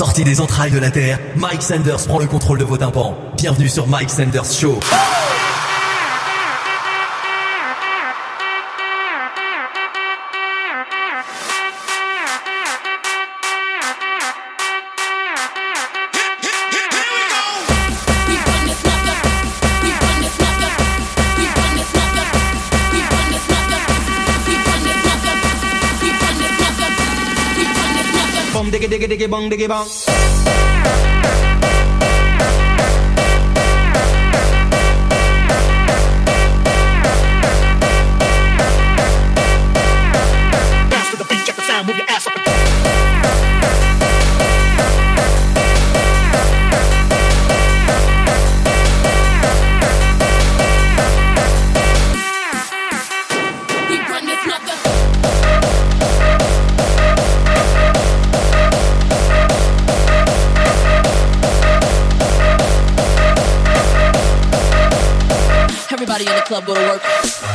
Sorti des entrailles de la Terre, Mike Sanders prend le contrôle de vos tympans. Bienvenue sur Mike Sanders Show. Diggy diggy bong Everybody in the club go to work.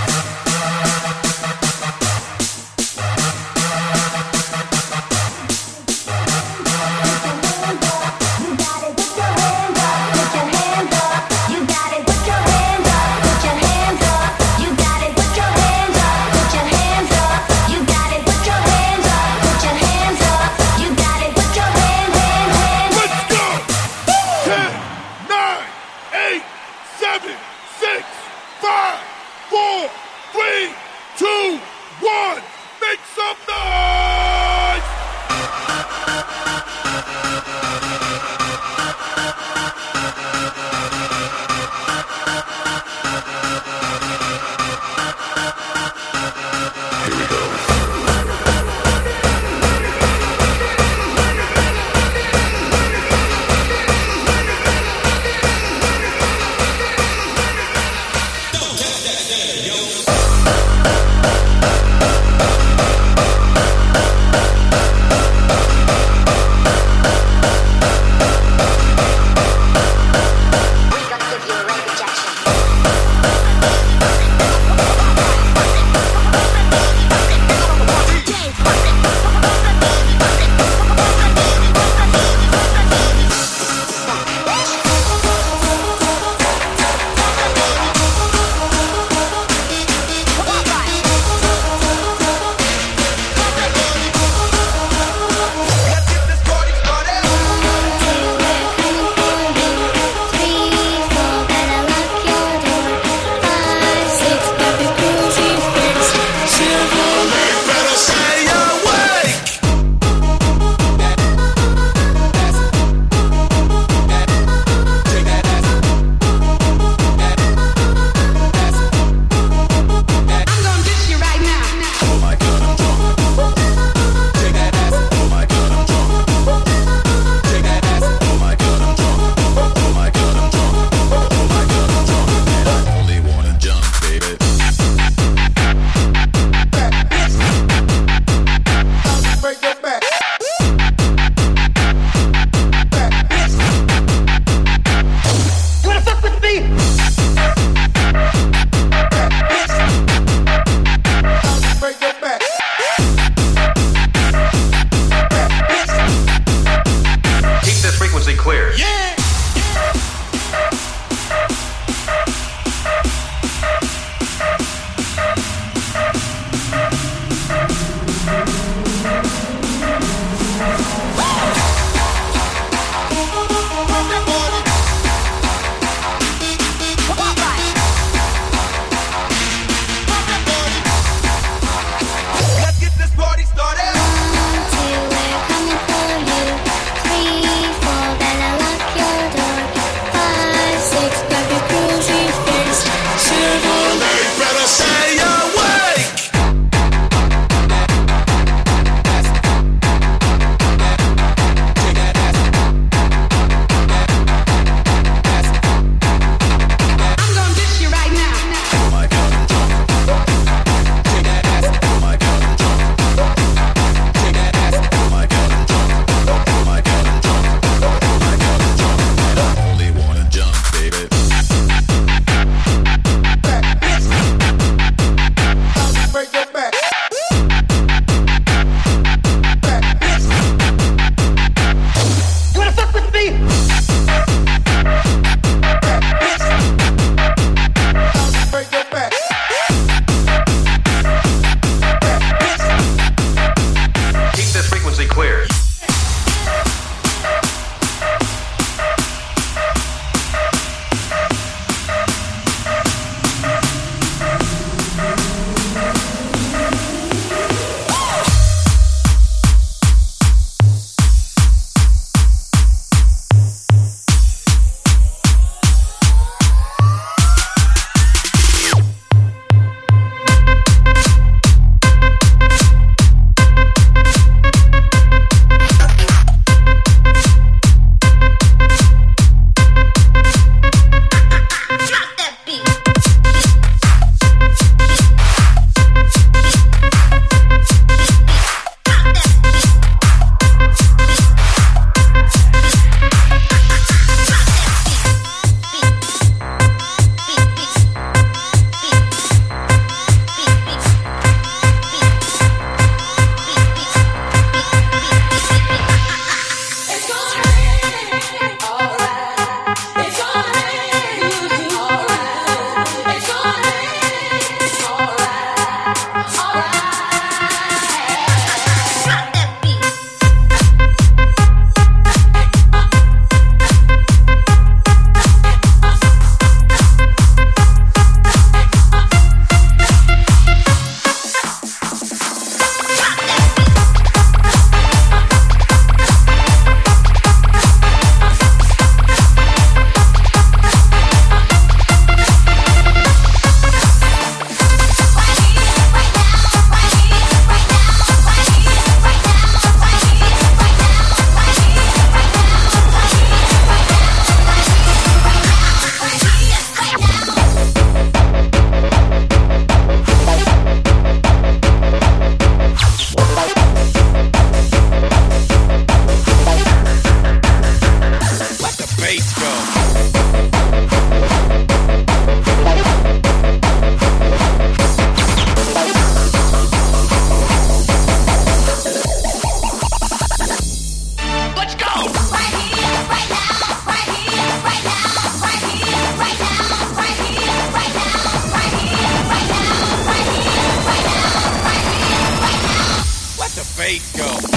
Bass go?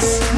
No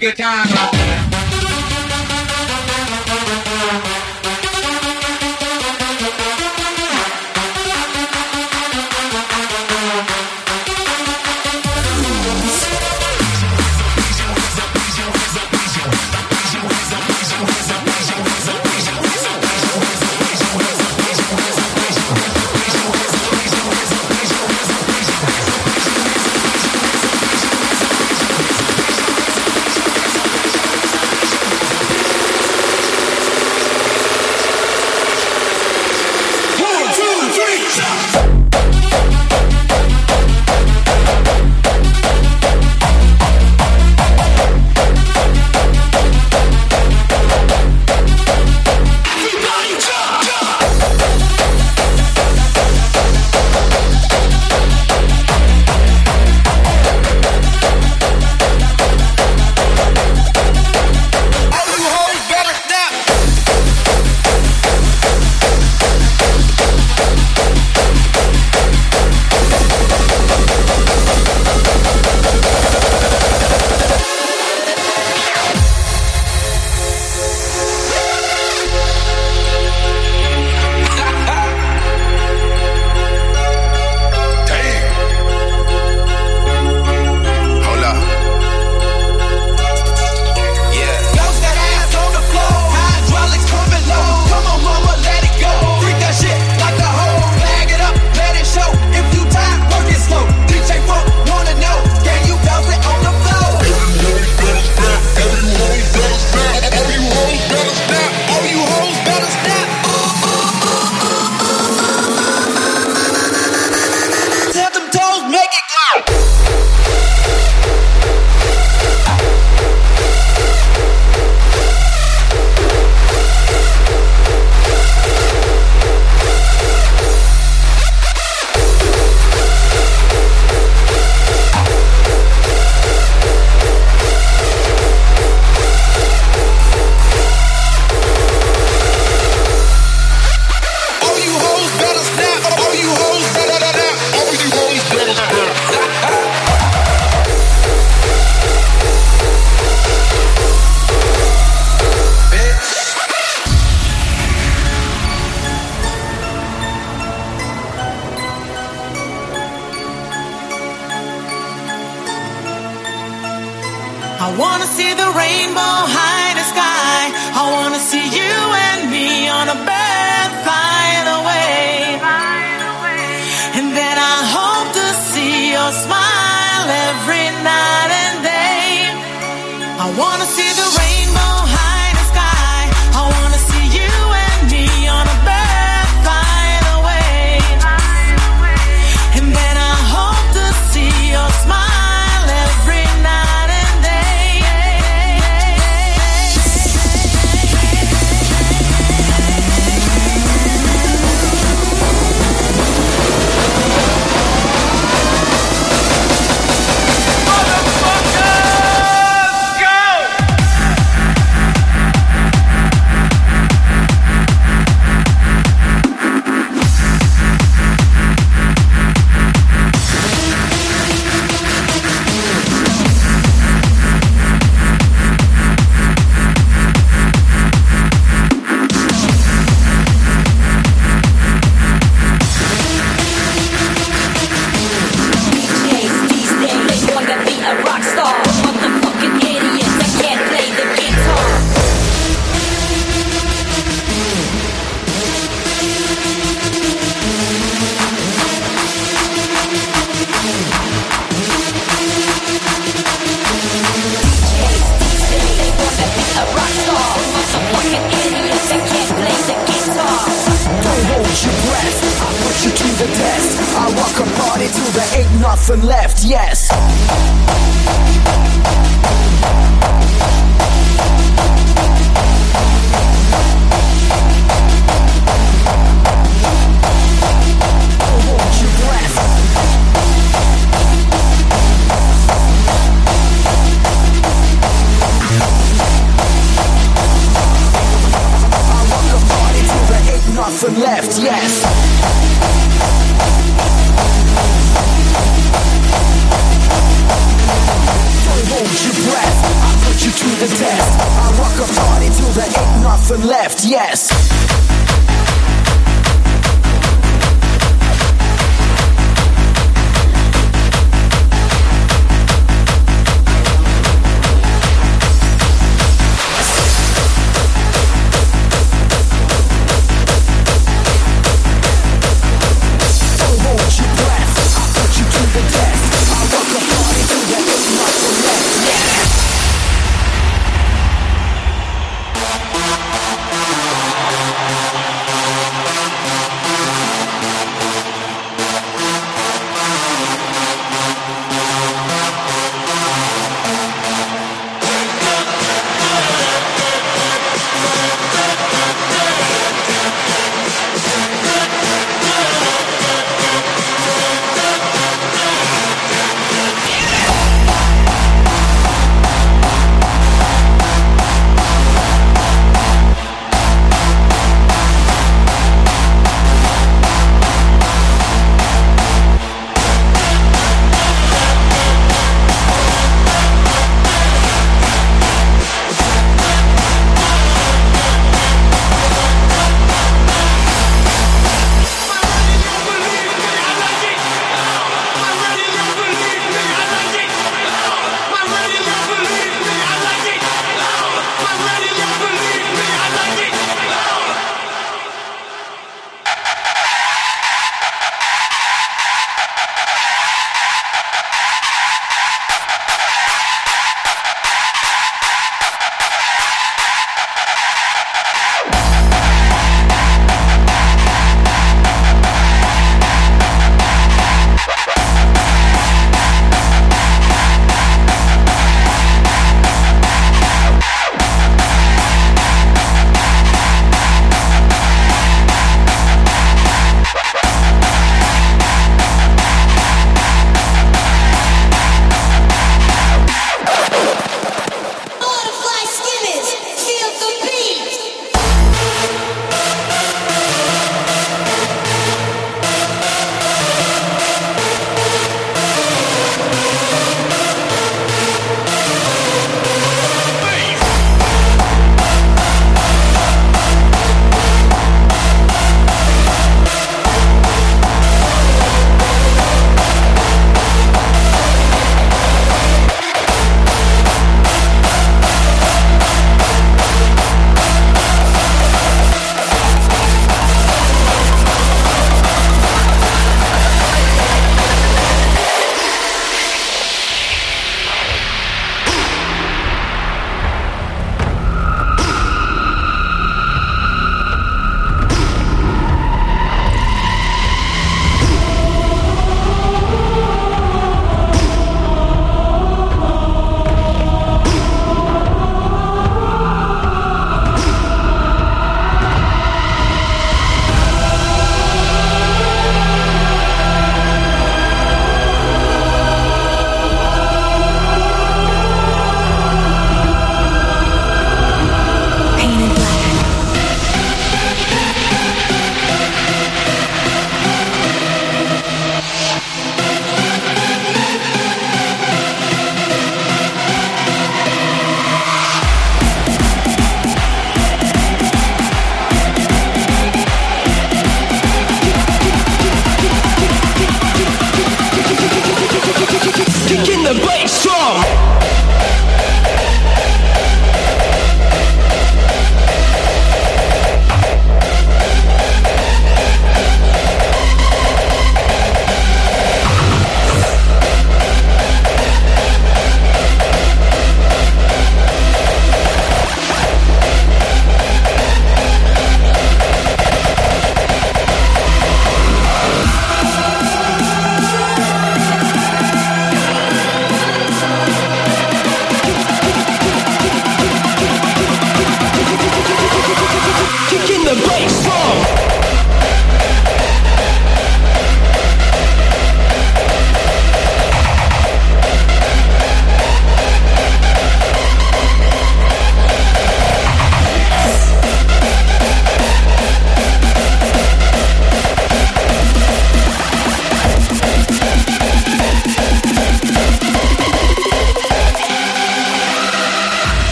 say y'all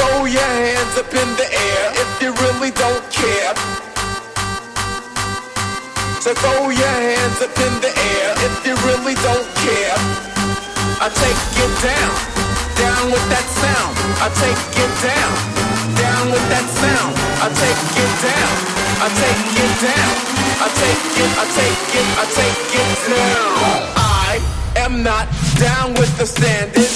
Throw your hands up in the air if you really don't care. So throw your hands up in the air if you really don't care. I take it down, down with that sound. I take it down, down with that sound. I take it down, I take it down. I take it, I take it, I take it down. I am not down with the standard.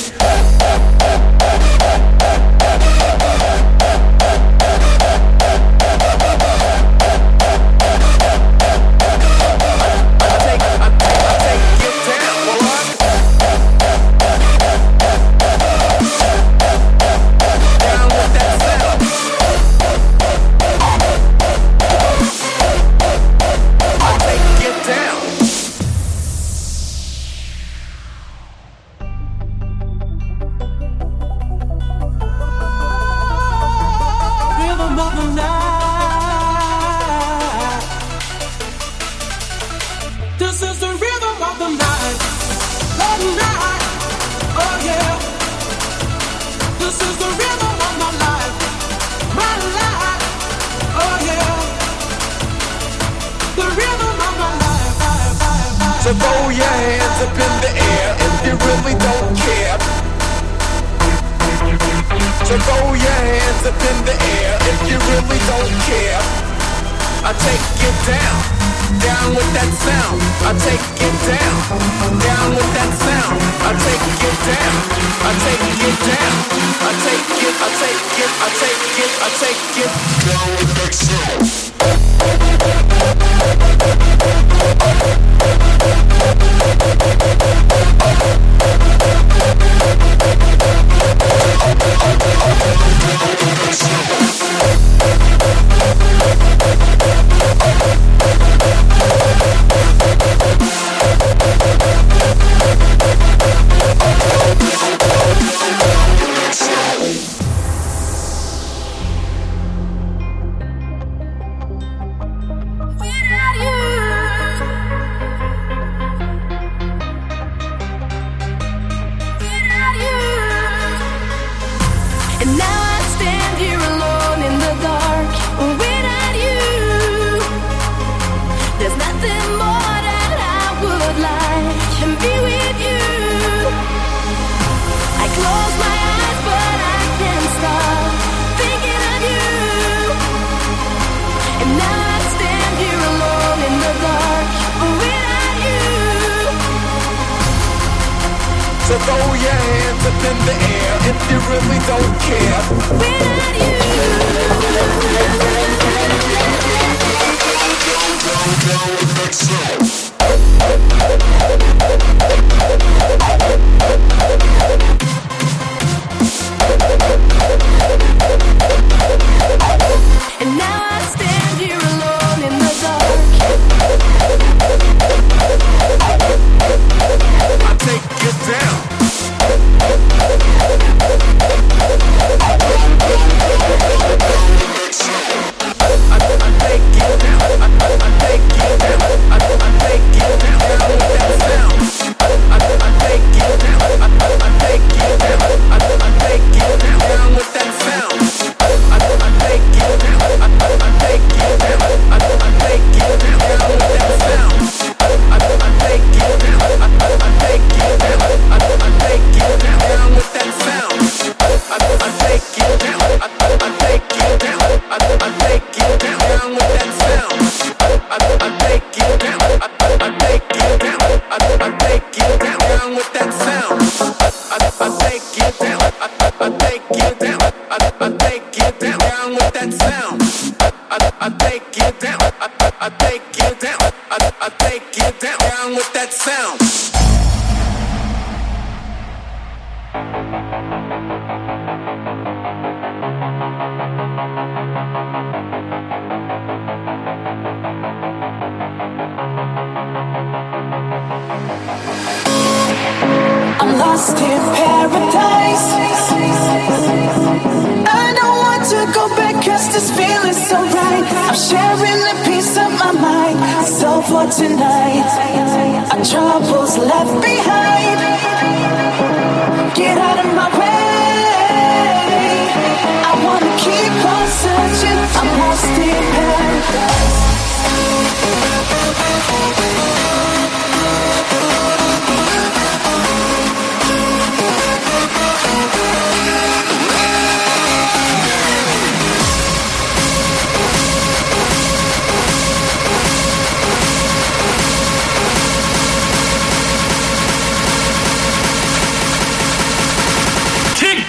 I take it, I take it, I take it, I take it. Now it's like so.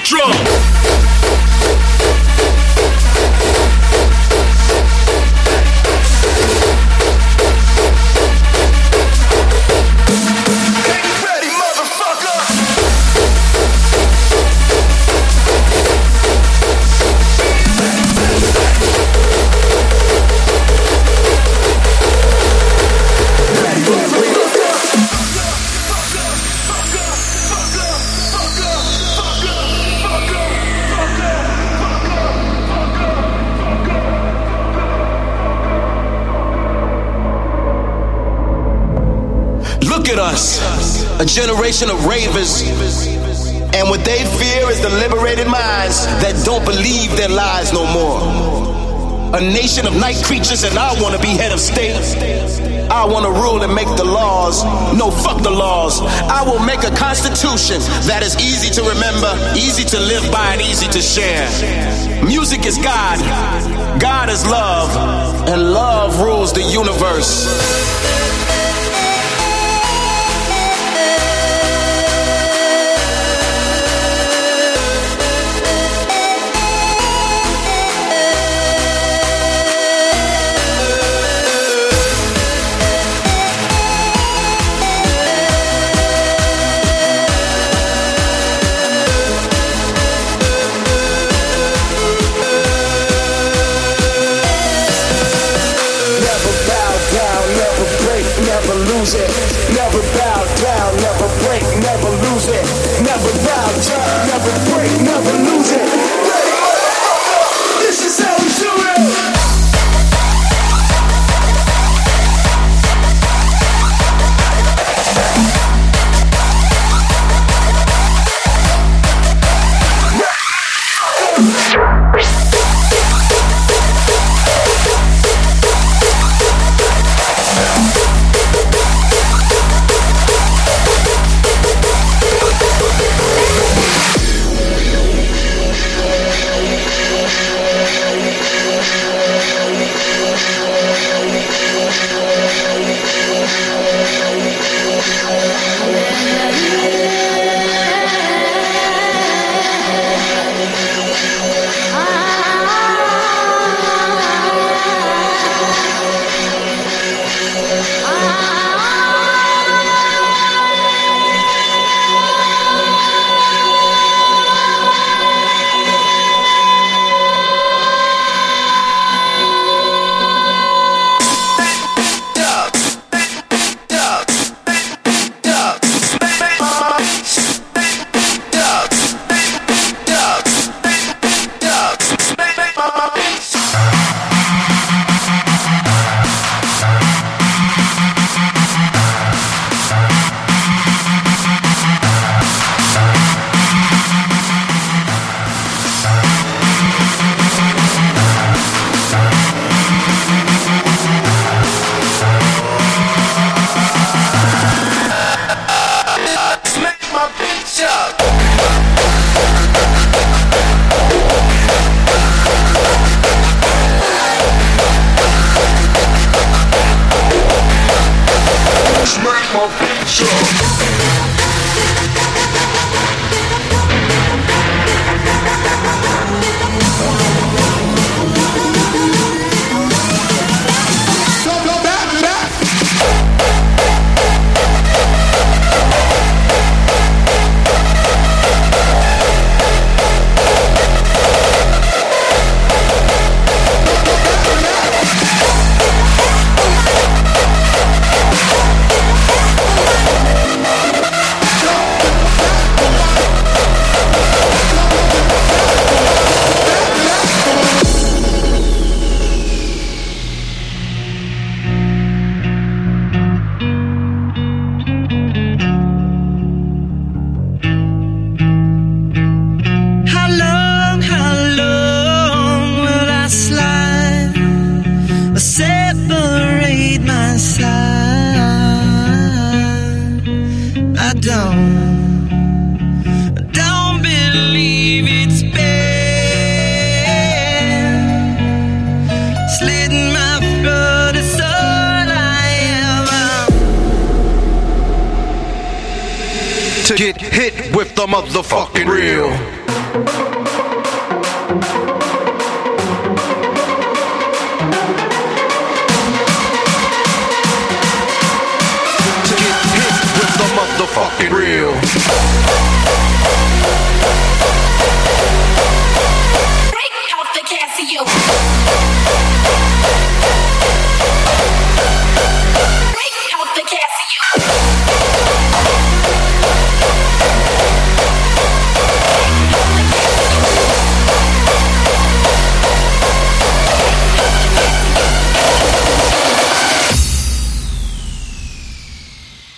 Drum. A generation of ravers. And what they fear is the liberated minds that don't believe their lies no more. A nation of night creatures, and I wanna be head of state. I wanna rule and make the laws. No, fuck the laws. I will make a constitution that is easy to remember, easy to live by, and easy to share. Music is God, God is love, and love rules the universe.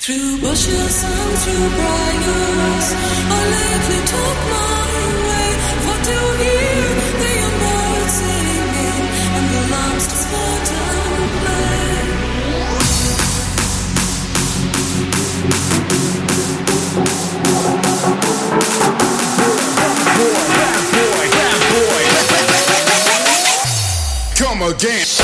Through bushes and through briars, I lightly took my way. For you hear the young birds singing and the lambs to sport and play. That boy, bad boy, bad boy. Come again.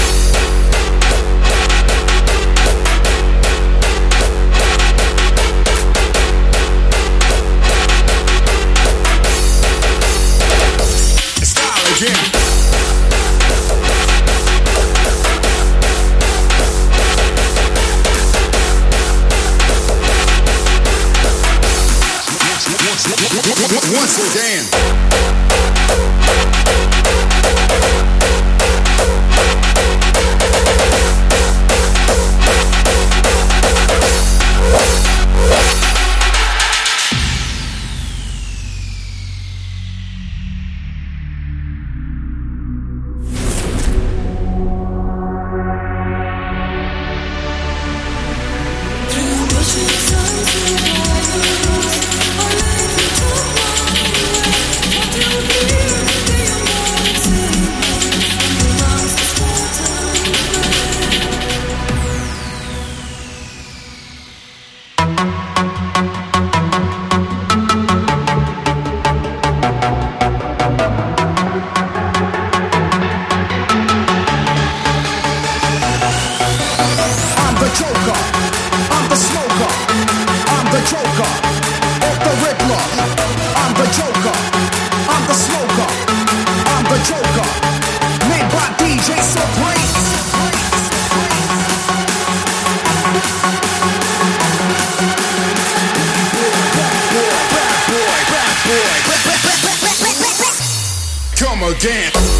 dance.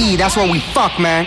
E, that's what we fuck, man.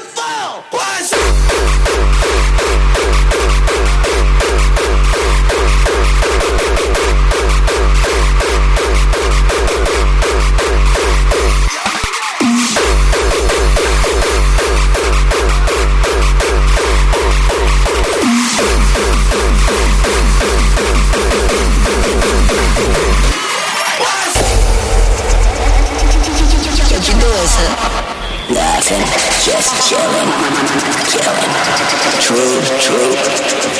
True, true.